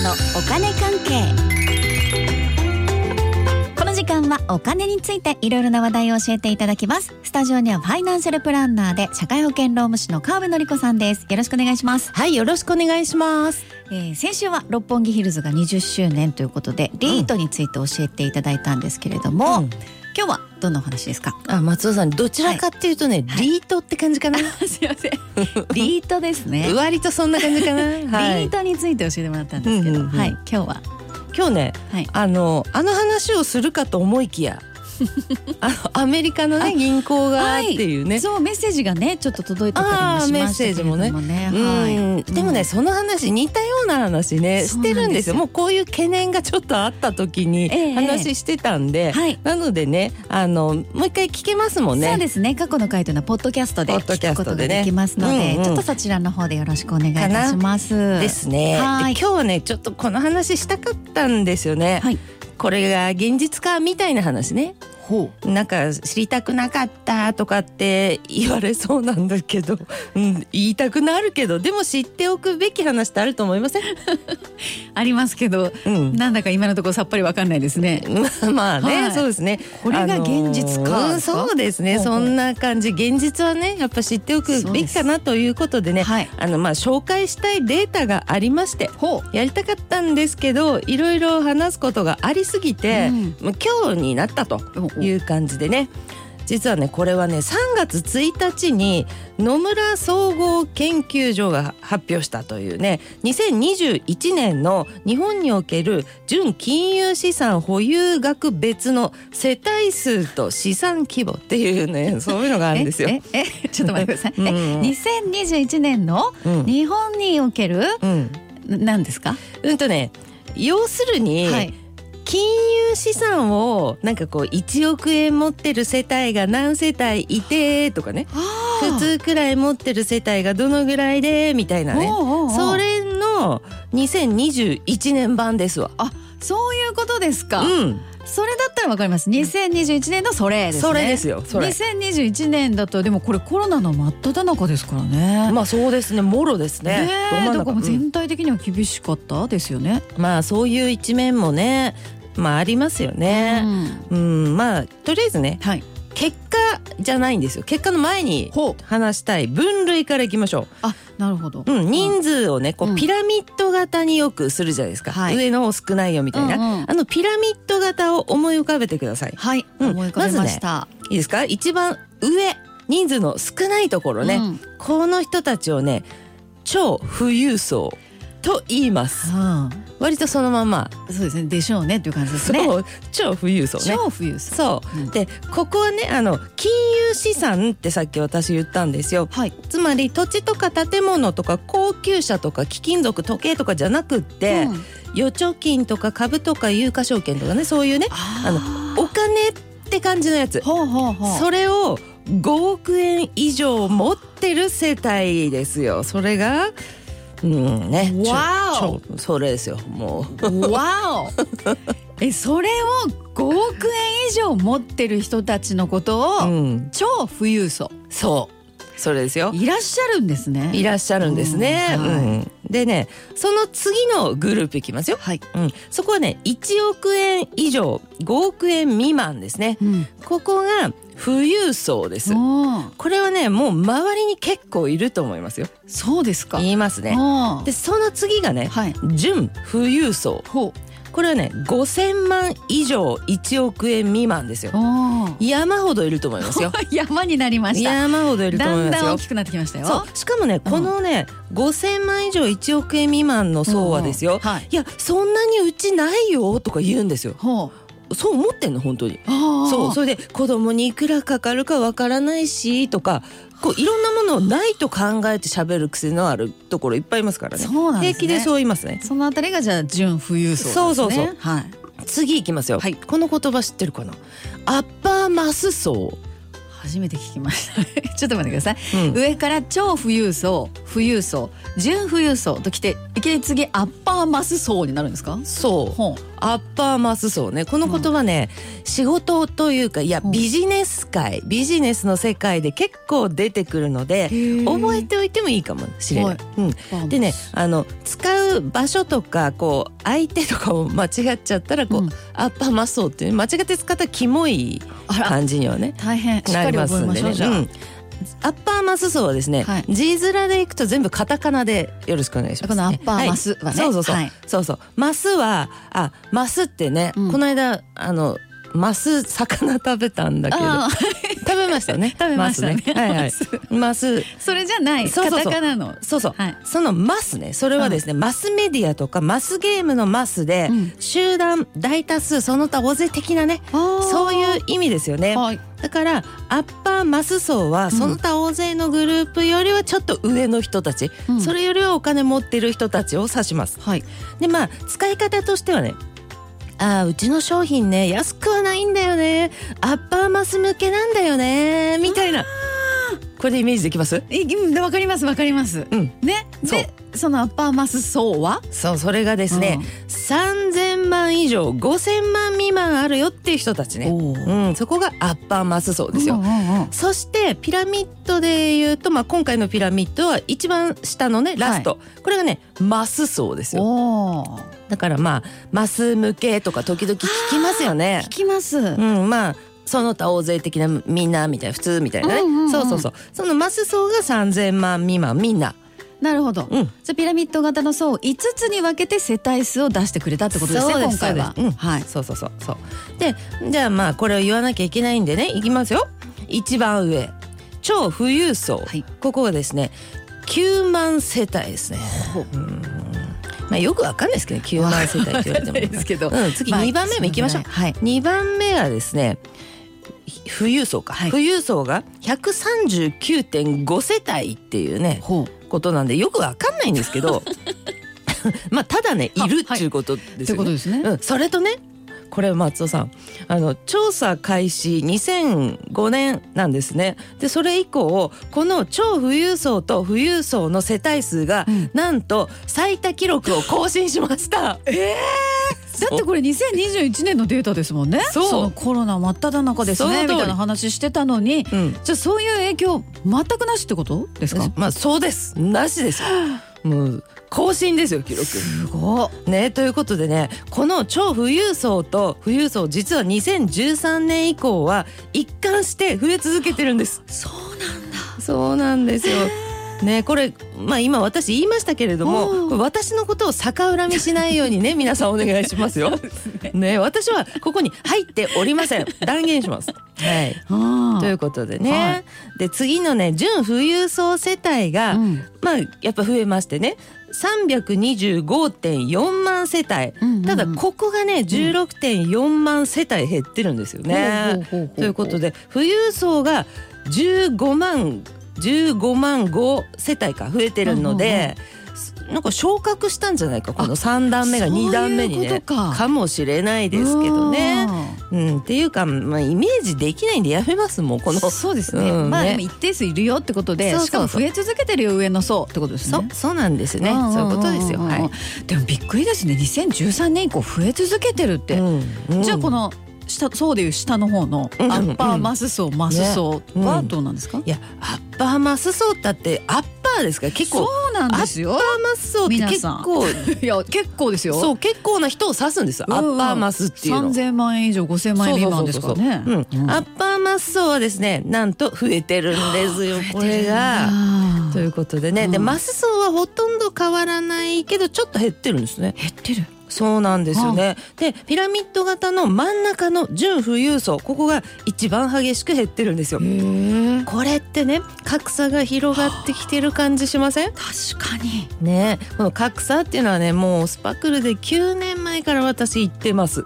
子のお金関係。この時間はお金についていろいろな話題を教えていただきます。スタジオにはファイナンシャルプランナーで社会保険労務士の川辺典子さんです。よろしくお願いします。はい、よろしくお願いします。えー先週は六本木ヒルズが20周年ということでリートについて教えていただいたんですけれども、うん今日はどんなお話ですか？あ、松尾さん、どちらかっていうとね、はい。リートって感じかな。すいません。リートですね。割とそんな感じかな。はリーい。トについて教えてもらったんですけど、うんうんうん。はい。今日は？今日ね、はい。あの、あの話をするかと思いきや。あの、アメリカのね、銀行がっていうね。そうメッセージがねちょっと届いてたりもしましたけれどもね。あーメッセージもね。はい。うん。でもね、その話似たような話ねしてるんですよ。もうこういう懸念がちょっとあった時にええ話してたんで、はい。なのでねあのもう一回聞けますもんね。そうですね。過去の回というのはポッドキャストで聞くことができますので、うんうん。ちょっとそちらの方でよろしくお願いいたします。ですね。今日はねちょっとこの話したかったんですよね。はい。これが現実かみたいな話ね。ほなんか知りたくなかったとかって言われそうなんだけど、うん、言いたくなるけど。でも知っておくべき話ってあると思いません、ありますけど。うん、なんだか今のところさっぱりわかんないですね。まあね、はい。そうですね。これが現実か。あのーそうですね。そんな感じ。現実はねやっぱ知っておくべきかなということでね。はい。あのまあ紹介したいデータがありましてほやりたかったんですけどいろいろ話すことがありすぎて、うん。今日になったと。ういう感じでね。実はねこれはね3月1日に野村総合研究所が発表したというね2021年の日本における純金融資産保有額別の世帯数と資産規模っていうねそういうのがあるんですよ。えええちょっと待ってください、うんえ2021年のうん。日本におけるうん。何ですか、うんとね要するに、はい金融資産をなんかこう1億円持ってる世帯が何世帯いてとかね。普通くらい持ってる世帯がどのぐらいでみたいなね。それの2021年版ですわ。そういうことですか、うん、それだったらわかります2021年のそれですねそれですよそれ。2021年だとでもこれコロナの真っ只中ですからね。まあそうですねもろですね。ねだか全体的には厳しかったですよね。まあそういう一面もねまあありますよね。うん、まあとりあえずねはい。結果じゃないんですよ結果の前に。話したい分類からいきましょう。あ、なるほど。うん、人数をねこうピラミッド型によくするじゃないですか、はい。上の方少ないよみたいな、うんうんあのピラミッド型を思い浮かべてください。はい。うん。思い浮かべました。いいですか？一番上人数の少ないところね、うん。この人たちをね超富裕層と言います。うん。割とそのまま、そうですね。でしょうねっていう感じですね。そう。超富裕層ね。超富裕層。そう、うん。でここはねあの金融資産ってさっき私言ったんですよ。はい。つまり土地とか建物とか高級車とか貴金属時計とかじゃなくって、うん。預貯金とか株とか有価証券とかねそういうねあお金って感じのやつ。ーほうほうほう。それを5億円以上持ってる世帯ですよ。それがうんね。わお。それですよもわお。え、それを5億円以上持ってる人たちのことう、を、うん、超富裕層。そう。それですよ。いらっしゃるんですね。いらっしゃるんですね、うんはい。うん、でねその次のグループいきますよ。はい。うん、そこはね1億円以上5億円未満ですね。うん。ここが富裕層です。これはねもう周りに結構いると思いますよ。そうですか。言いますね。でその次がねはい。準富裕層。ほこれはね5000万以上1億円未満ですよ。山ほどいると思いますよ。山になりました。山ほどいると思だんいますよ。だん大きくなってきましたよ。しかもねこのね、5000万以上1億円未満の層はですよ、うん。はい。いやそんなにうちないよとか言うんですよ。ほう。そう思ってんの本当に。ああ。そうそれで子供にいくらかかるかわからないしとかこういろんなものをないと考えて喋る癖のあるところいっぱいいますからね。そうなんですね。平気でそう言いますね。そのあたりがじゃあ準富裕層ね。そうそうそう。はい。次いきますよ、はい。この言葉知ってるかな？アッパーマス層、初めて聞きました。ちょっと待ってください。うん。上から超富裕層、富裕層、準富裕層ときて、いきなり次アッパーマス層になるんですか？そう。アッパーマス層ね。この言葉ね、仕事というかいやう。んビジネス界ビジネスの世界で結構出てくるので覚えておいてもいいかもしれない。うん、でねあ。の使う場所とかこう相手とかを間違っちゃったらこう、うん。アッパーマス層っていう間違って使ったらキモい感じにはね大変。しっなかりりますんで覚えましょうじゃあ、ねうんアッパーマス層はですね、はい。字面でいくと全部カタカナでよろしくお願いします、このアッパーマスはね。そうそうそう、はい。そうそう。マスはあマスってね、うん。この間あのマス魚食べたんだけど。あ食べましたね。食べましたね。マスはいはい。マス。それじゃない。そうそうそう。カタカナの。そうそう、はい。そのマスね。それはですね、マスメディアとかマスゲームのマスで、うん。集団大多数その他大勢的なねそういう意味ですよね、はい。だからアッパーマス層はその他大勢のグループよりはちょっと上の人たち、うん。それよりはお金持ってる人たちを指します。はい。でまあ使い方としてはねあーうちの商品ね安くはないんだよね。アッパーマス向けなんだよね。みたいな。これでイメージできます？えうんわかりますわかります。うん。ね。でそのアッパーマス層は？そうそれがですね、3000万以上5000万未満あるよっていう人たちね、う。ん、そこがアッパーマス層ですよ、うんうんうんそしてピラミッドでいうと、まあ、今回のピラミッドは一番下のねラスト、これがねマス層ですよ。だからまあマス向けとか時々聞きますよね。聞。きます。うん、まあその他大勢的なみんなみたいな普通みたいなね、うんうんうんそうそうそう。そのマス層が3,000万未満みんな。なるほど、うん。じゃあピラミッド型の層を5つに分けて世帯数を出してくれたってことですね今回は、そうん。はい。そうそうそう。そう。でじゃあまあこれを言わなきゃいけないんでねいきますよ。一番上。超富裕層、はい。ここがですね9万世帯ですね。ほう。うん。まあよくわかんないですけどね9万世帯って言われても。ですけど、うん、次まあ2番目もいきましょう、はい。2番目はですね富裕層か、はい。富裕層が139.5世帯っていうねほうことなんでよくわかんないんですけど まあただねいるってい。うことですというよね。ことですね、うん、それとねこれ松尾さんあの調査開始2005年なんですね。でそれ以降この超富裕層と富裕層の世帯数が、うん。なんと最多記録を更新しました。えだってこれ2021年のデータですもんね。そう。のコロナ真っ只中ですねみたいな話してたのにうん、じゃあそういう影響全くなしってことですか？まあそうです。なしですよ。もう更新ですよ記録。すごいねということでねこの超富裕層と富裕層実は2013年以降は一貫して増え続けてるんです。そうなんだ。そうなんですよねこれまあ今私言いましたけれども私のことを逆恨みしないようにね皆さんお願いしますよ。ね。私はここに入っておりません。断言します。はい。あということでね、はい。で次のね準富裕層世帯が、うん。まあやっぱ増えましてね。325.4万世帯、うんうんうん。ただここがね16.4万世帯減ってるんですよね。ということで富裕層が15万15万5世帯か増えてるので、なんか昇格したんじゃないかこの3段目が2段目にねことかもしれないですけどね。うん、っていうか、まあ、イメージできないんでやめますもうこの。そうですね、うんね。まあでも一定数いるよってことでそうそうしかも増え続けてるよ上の層ってことですね。そそうなんですね、んんんん。そういうことですよ。はい。でもびっくりですね2013年以降増え続けてるって、うんうん。じゃあこの下層でいう下の方のアうん。ッパーマス層、マス層はどうなんですか、いやアッパーマス層だってアッパーですか？ら結構そうなんですよ。アッパーマス層って結構。いや結構ですよ。そう結構な人を指すんですアッパーマスっていうの。3000万円以上5000万円未満ですからね。そうそうそうそう。うん。アッパーマス層はですねなんと増えてるんですよこれが。ということでね、でうん。マス層はほとんど変わらないけどちょっと減ってるんですね。減ってるそうなんですよね。でピラミッド型の真ん中の準富裕層ここが一番激しく減ってるんですよ。これってね格差が広がってきてる感じしません？確かに。ね。この格差っていうのはねもうスパクルで9年前から私言ってます。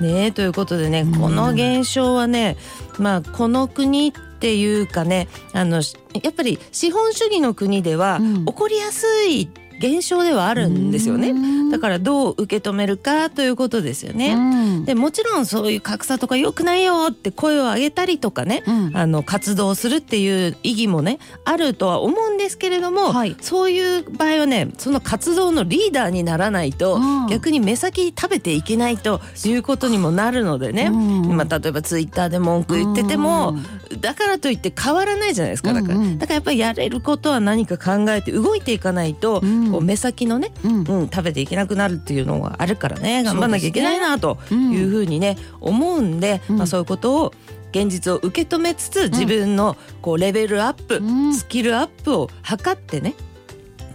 ね。ということでねうん。この現象はねまあこの国っていうかねあのしやっぱり資本主義の国ではうん。起こりやすい現象ではあるんですよね。だからどう受け止めるかということですよね。ねでもちろんそういう格差とか良くないよって声を上げたりとかねうん。あの活動するっていう意義もねあるとは思うんですけれども、はい。そういう場合はねその活動のリーダーにならないと、うん。逆に目先食べていけないということにもなるのでね、うん。まあ、例えばツイッターで文句言ってても、だからといって変わらないじゃないですか。だから,、だからやっぱりやれることは何か考えて動いていかないと、うんこう目先のね、うん。うん、食べていけなくなるっていうのがあるからね頑張んなきゃいけないなというふうにね思うんで、うん。まあ、そういうことを現実を受け止めつつ自分のこうレベルアップ、うん。スキルアップを図ってね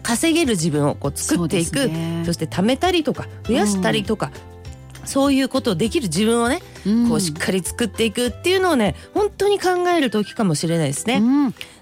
稼げる自分をこう作っていく。そ,、ね。して貯めたりとか増やしたりとか、そういうことをできる自分をね、うん。こうしっかり作っていくっていうのをね本当に考える時かもしれないですね。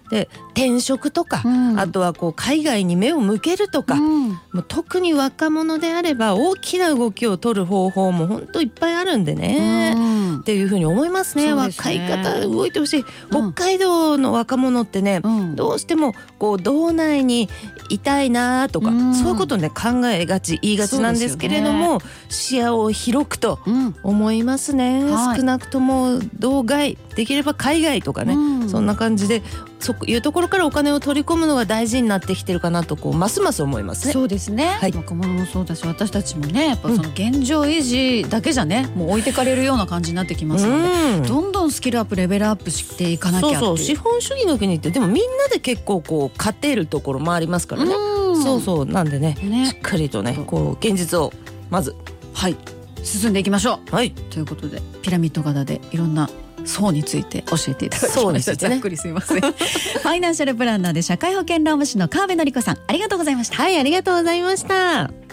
うんで転職とか、うん。あとはこう海外に目を向けるとか、うん。もう特に若者であれば大きな動きを取る方法も本当いっぱいあるんでね。うん。っていうふうに思いますね。そうです若いね方動いてほしい、うん。北海道の若者ってね、うん。どうしてもこう道内にいたいなとか、うん。そういうことをね考えがち言いがちなんですけれども、視野を広くとうん。思いますね、はい。少なくとも道外できれば海外とかね、うん。そんな感じでそういうところからお金を取り込むのが大事になってきてるかなとこうますます思いますね。そうですね、はい。若者もそうだし私たちもねやっぱその現状維持だけじゃねもう置いてかれるような感じになってきますので、うん。どんどんスキルアップレベルアップしていかなきゃそうそう。資本主義の国ってでもみんなで結構こう勝てるところもありますからね。うん。そうそう。なんでねね。しっかりとねこう現実をまず。はい。進んでいきましょはい。うということでピラミッド型でいろんな層について教えていただき層ました、についてね。ざっくりすいませんファイナンシャルプランナーで社会保険労務士の川辺典子さんありがとうございました。はいありがとうございました。